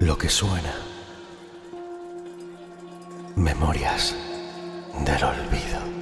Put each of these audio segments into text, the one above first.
Lo que suena. Memorias del olvido.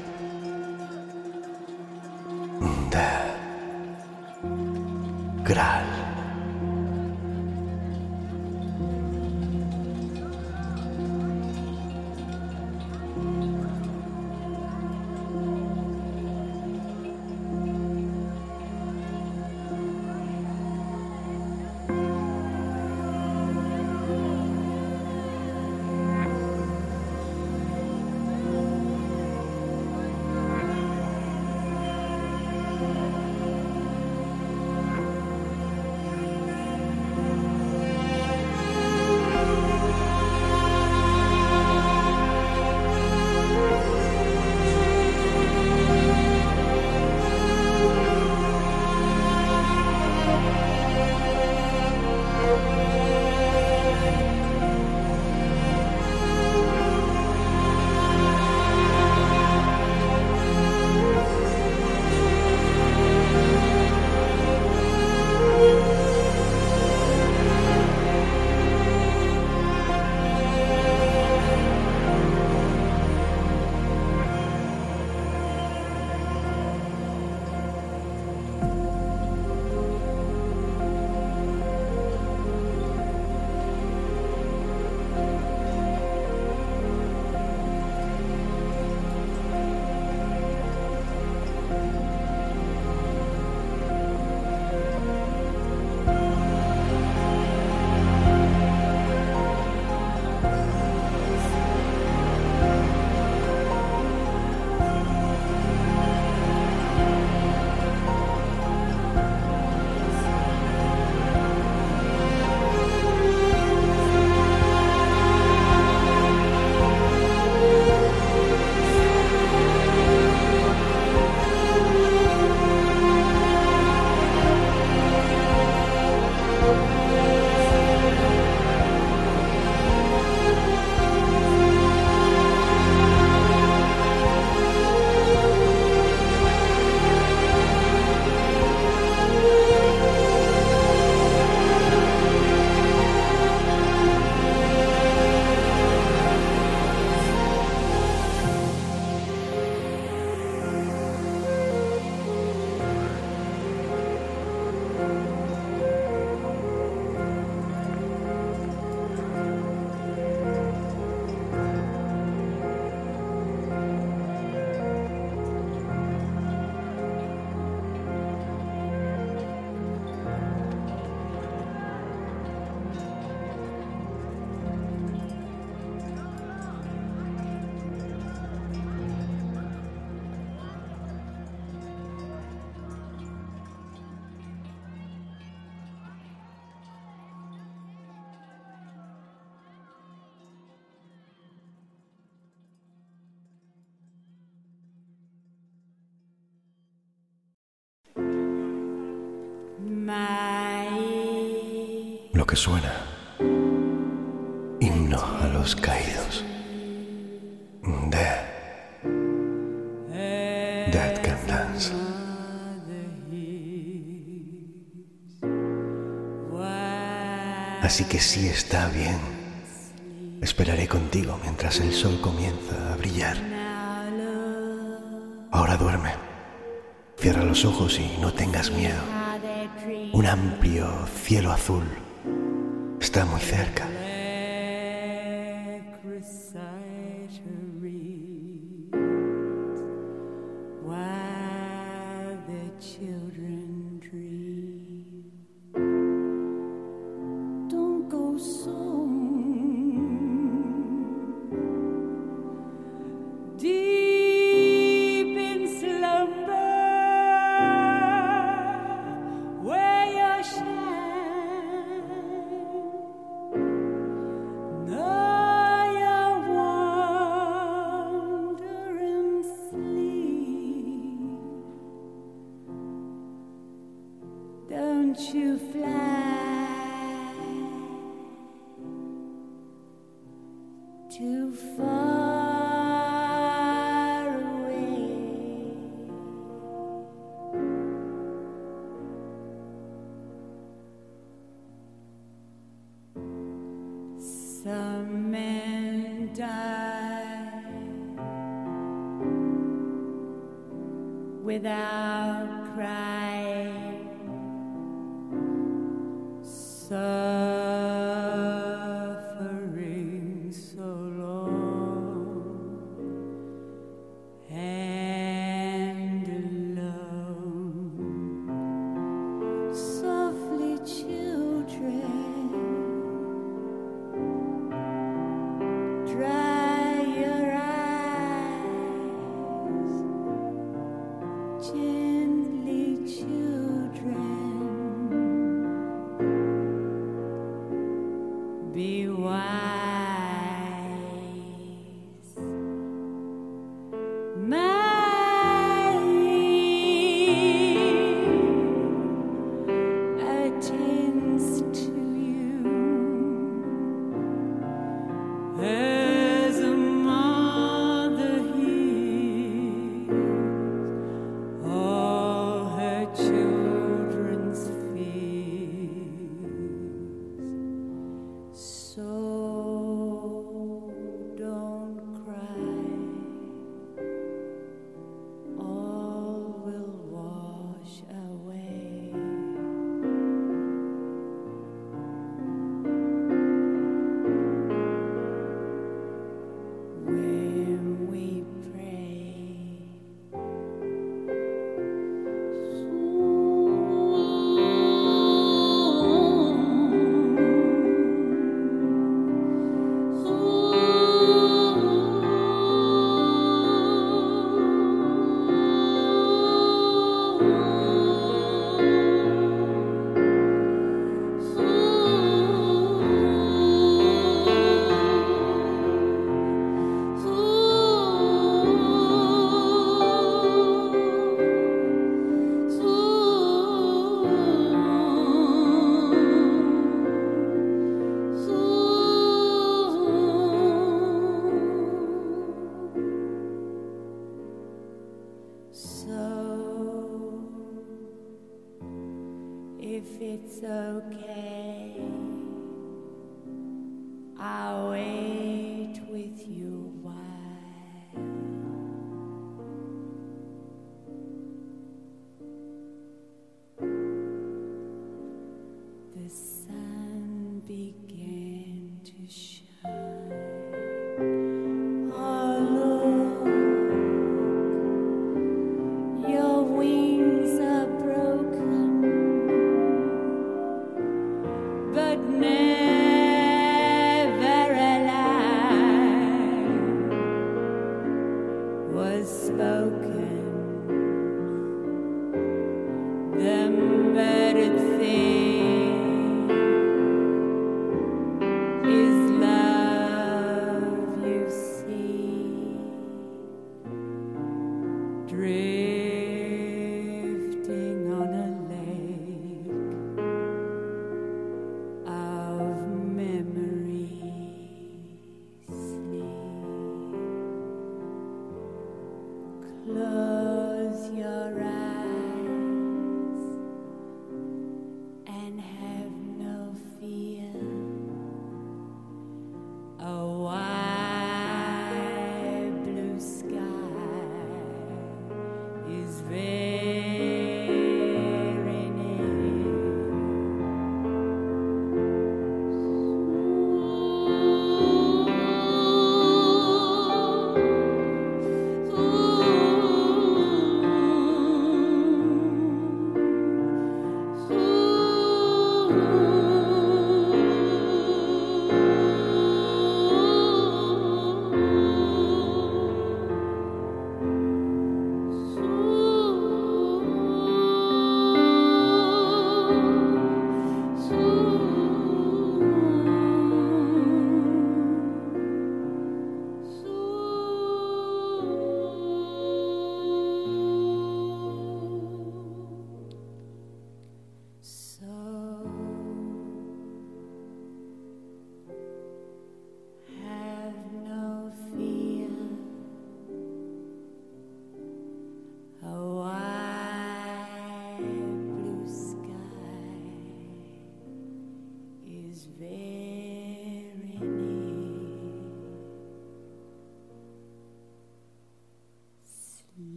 Suena. Himno a los caídos. De Dead Can Dance. Así que sí está bien. Esperaré contigo mientras el sol comienza a brillar. Ahora duerme. Cierra los ojos y no tengas miedo. Un amplio cielo azul está muy cerca.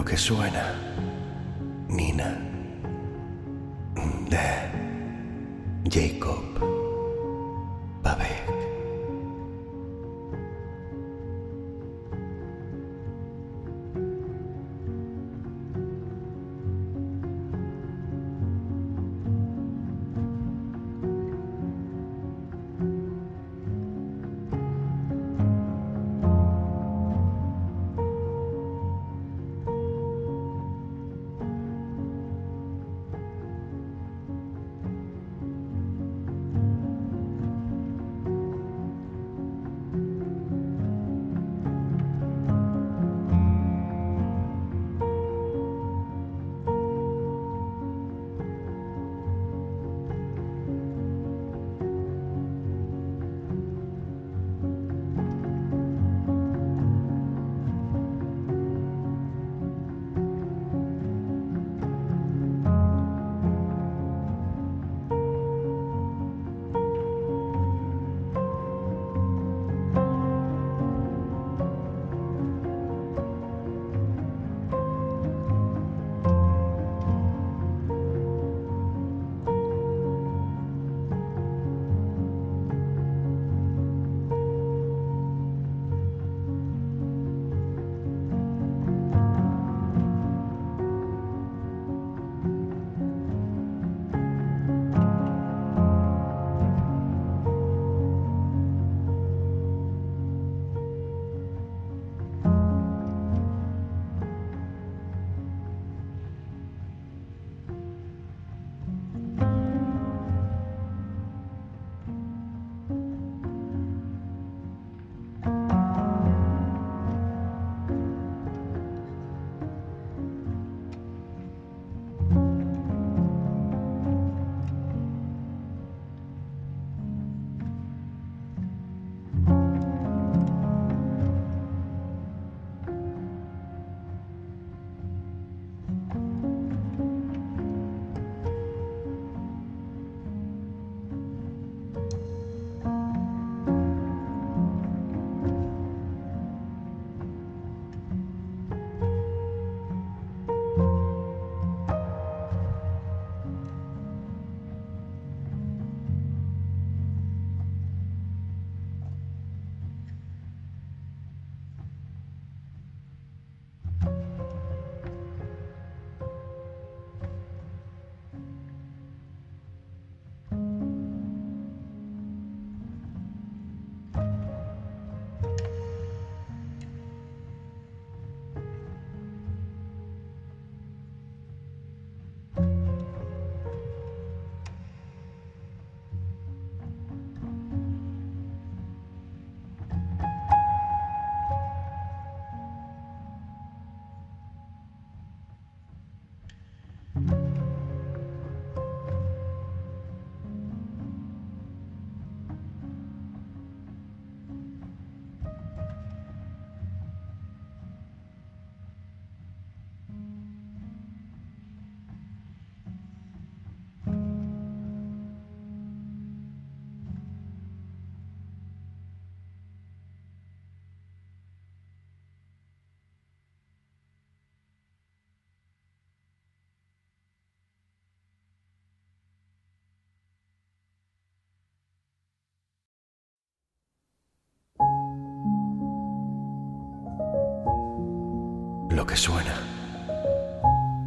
Lo que suena, lo que suena,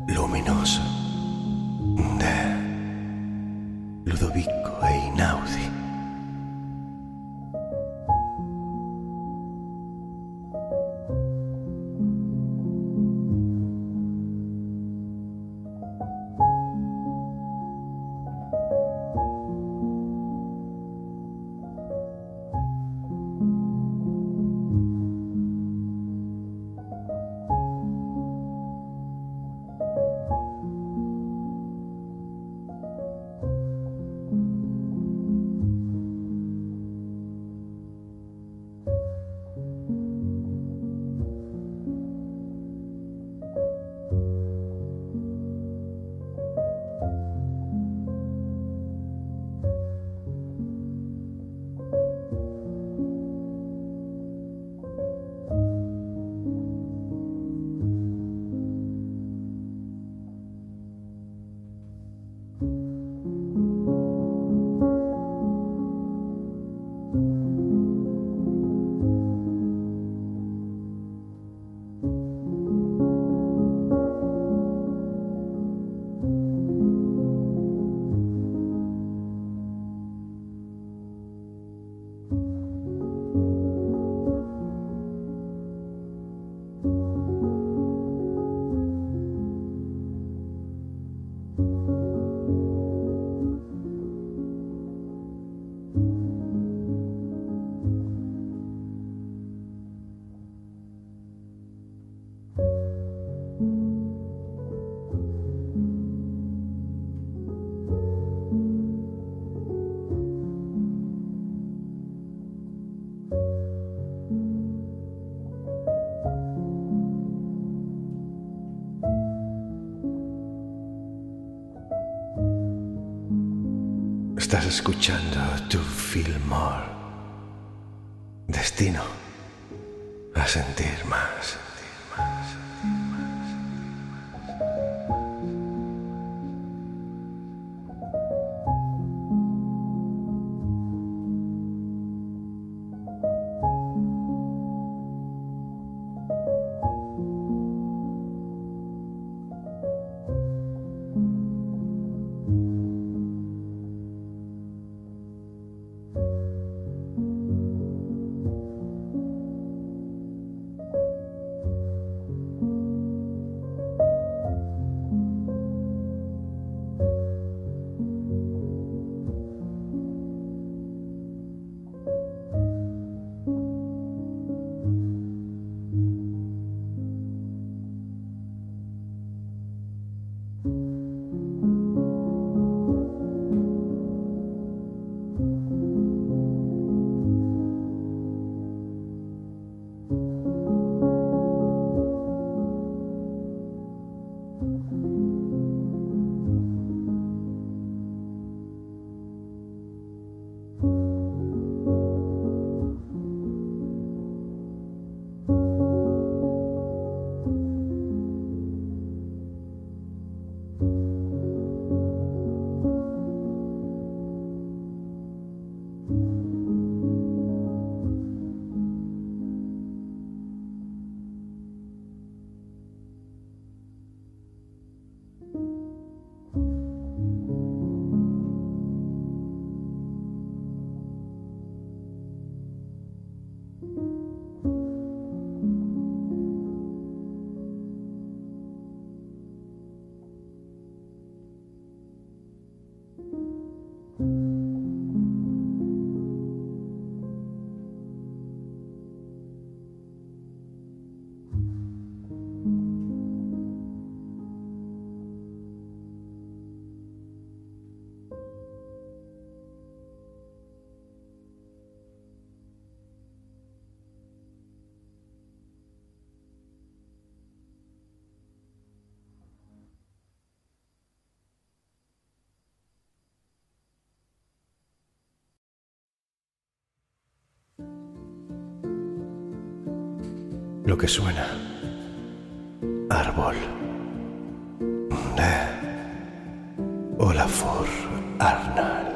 luminoso, de Ludovico Estás escuchando Feel More. Destino a sentir más. Lo que suena. Árbol. Olafur Arnalds.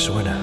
Suena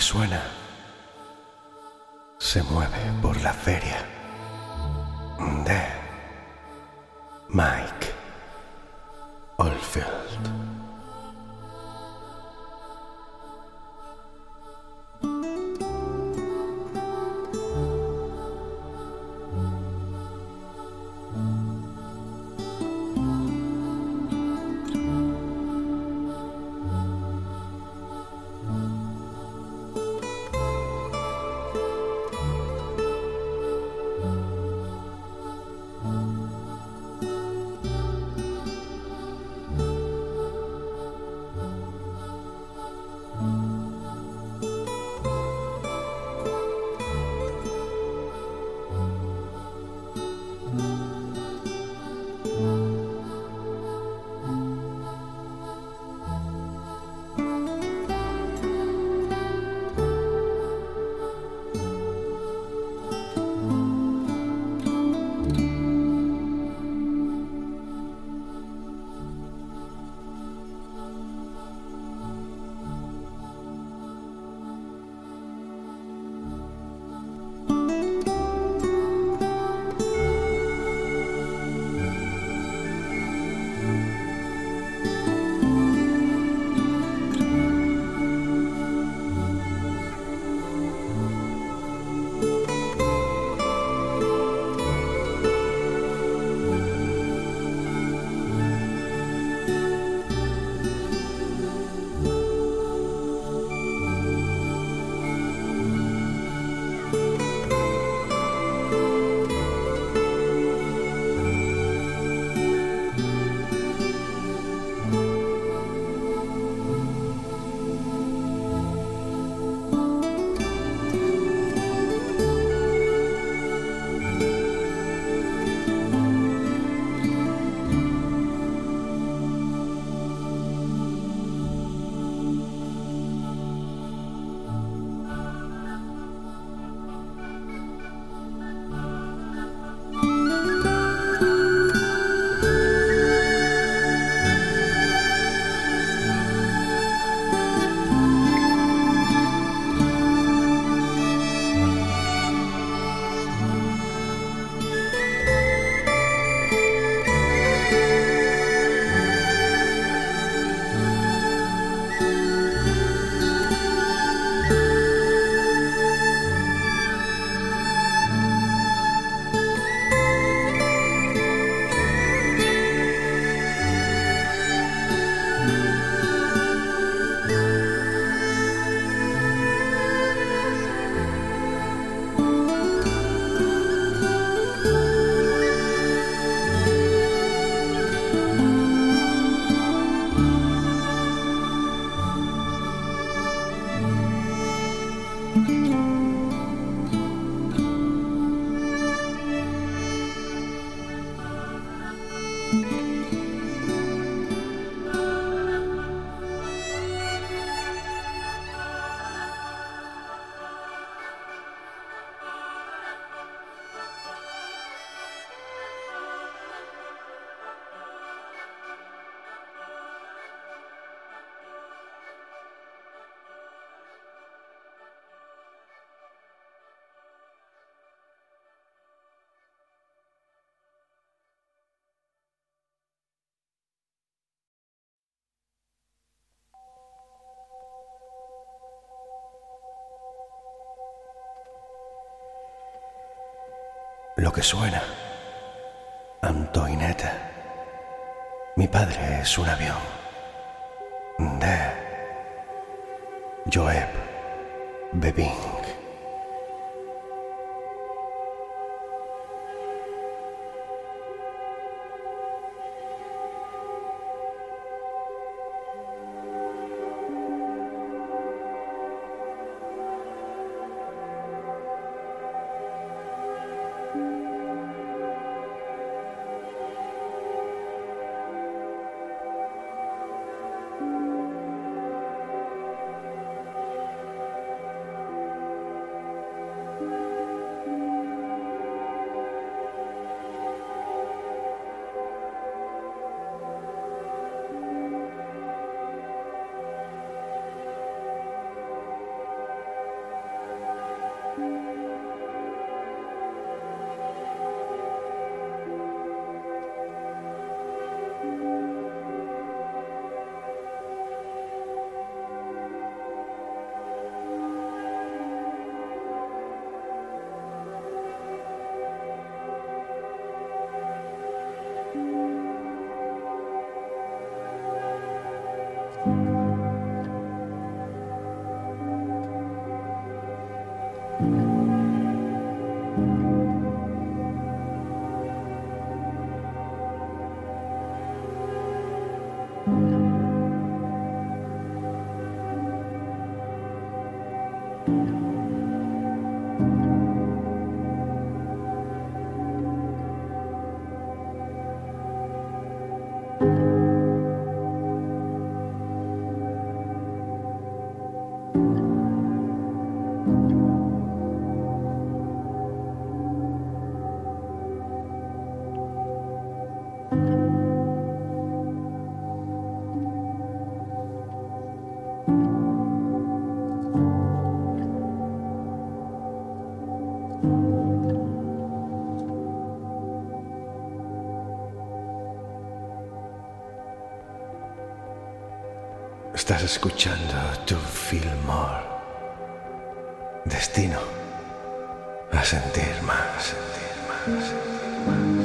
suena se mueve por la feria de Mike lo que suena. Antoinette. Mi padre es un avión. De Joeb Bebin. Estás escuchando tu Fillmore. Destino a sentir más, sentir más. Sentir más.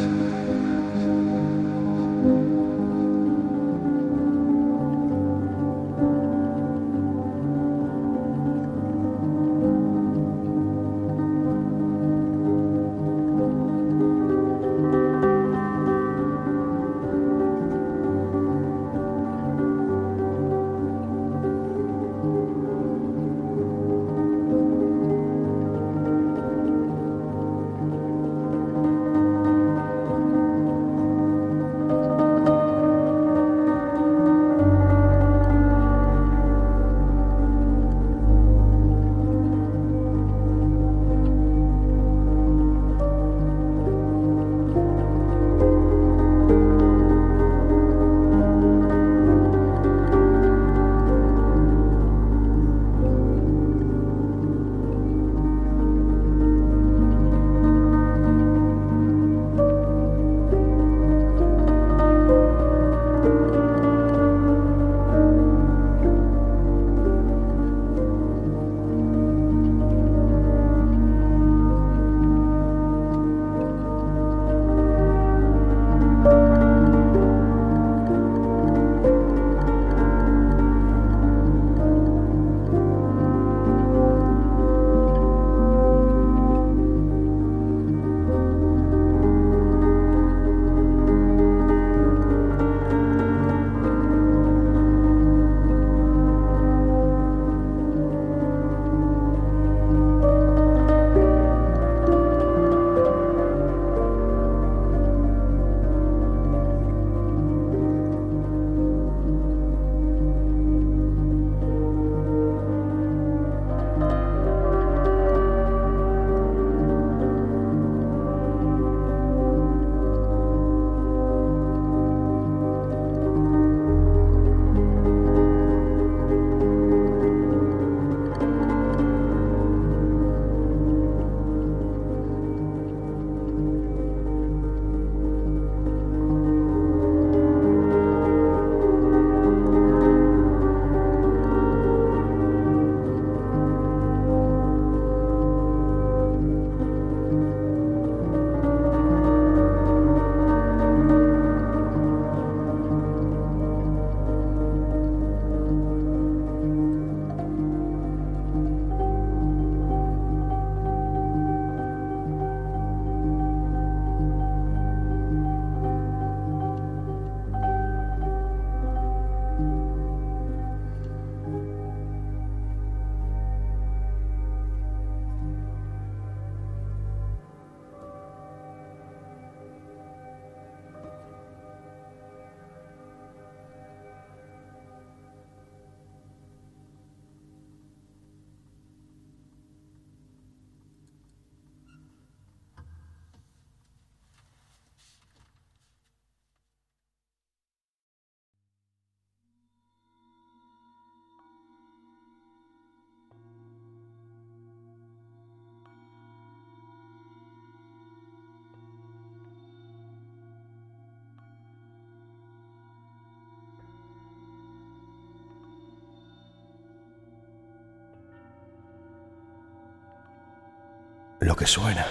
Lo que suena.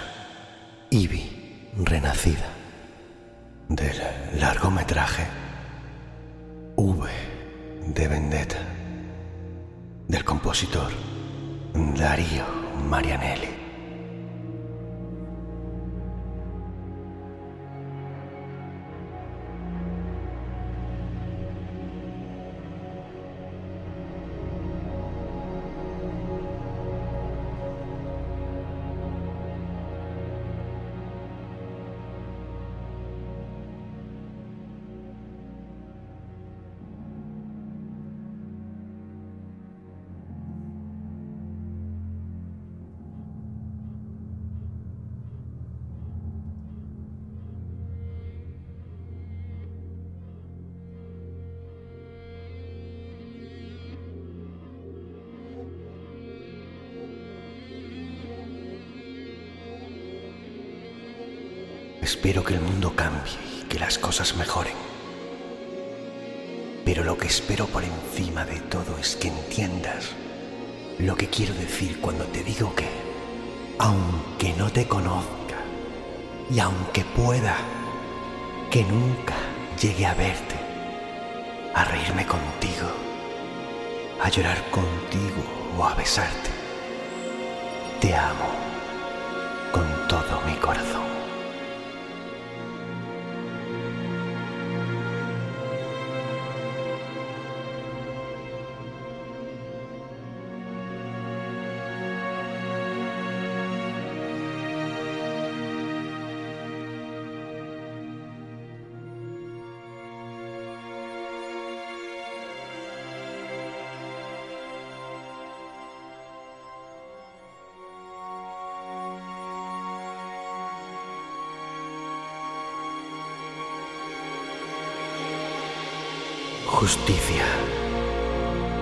Ivy, renacida. Del largometraje V de Vendetta. Del compositor Darío Marianelli. Espero por encima de todo es que entiendas lo que quiero decir cuando te digo que, aunque no te conozca y aunque pueda que nunca llegue a verte, a reírme contigo, a llorar contigo o a besarte, te amo con todo mi corazón. Justicia,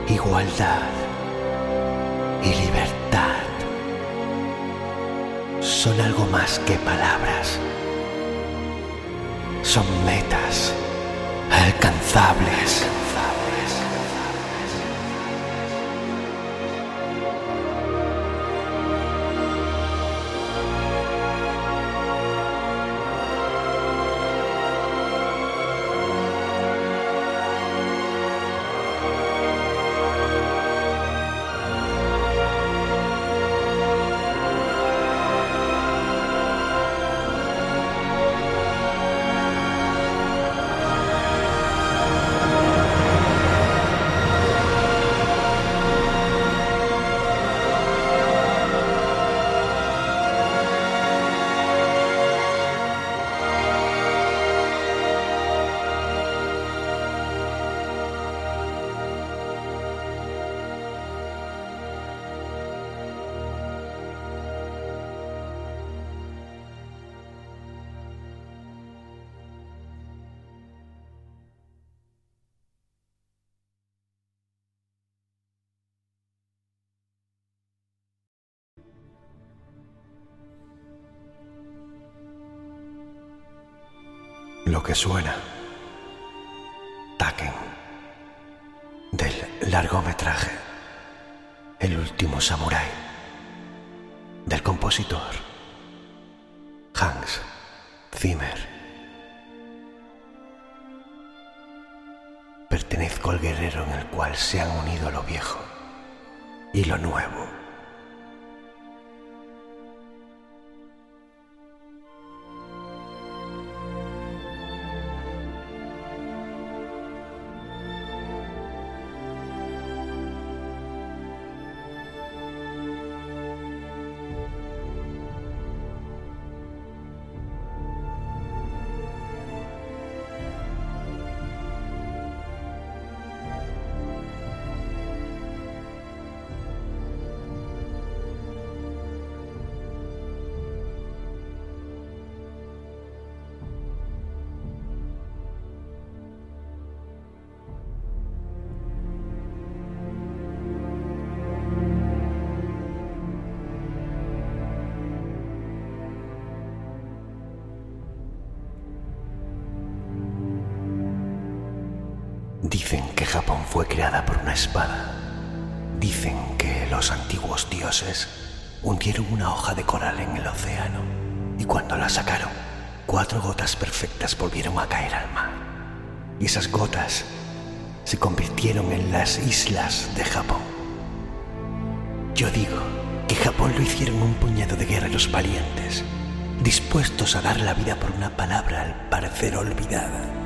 igualdad y libertad son algo más que palabras. Son metas alcanzables. Suena. Taken. Del largometraje. El último samurái. Del compositor. Hans Zimmer. Pertenezco al guerrero en el cual se han unido lo viejo y lo nuevo. a dar la vida por una palabra al parecer olvidada.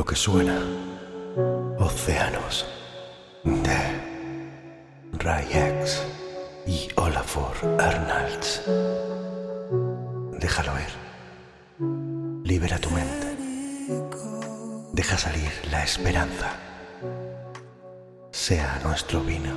Lo que suena. Océanos de Ray X y Olafur Arnalds. Déjalo ir. Libera tu mente. Deja salir la esperanza. Sea nuestro vino.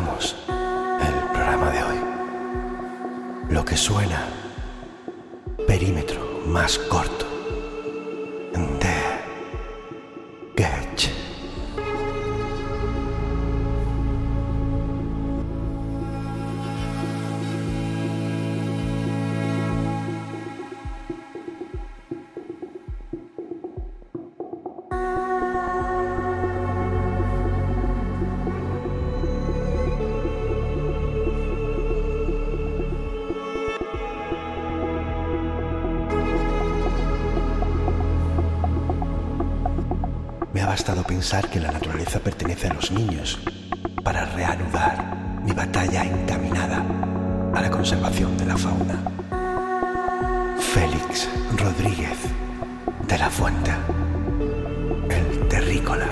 Tema pensar que la naturaleza pertenece a los niños para reanudar mi batalla encaminada a la conservación de la fauna. Félix Rodríguez de la Fuente, el terrícola,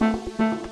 Estás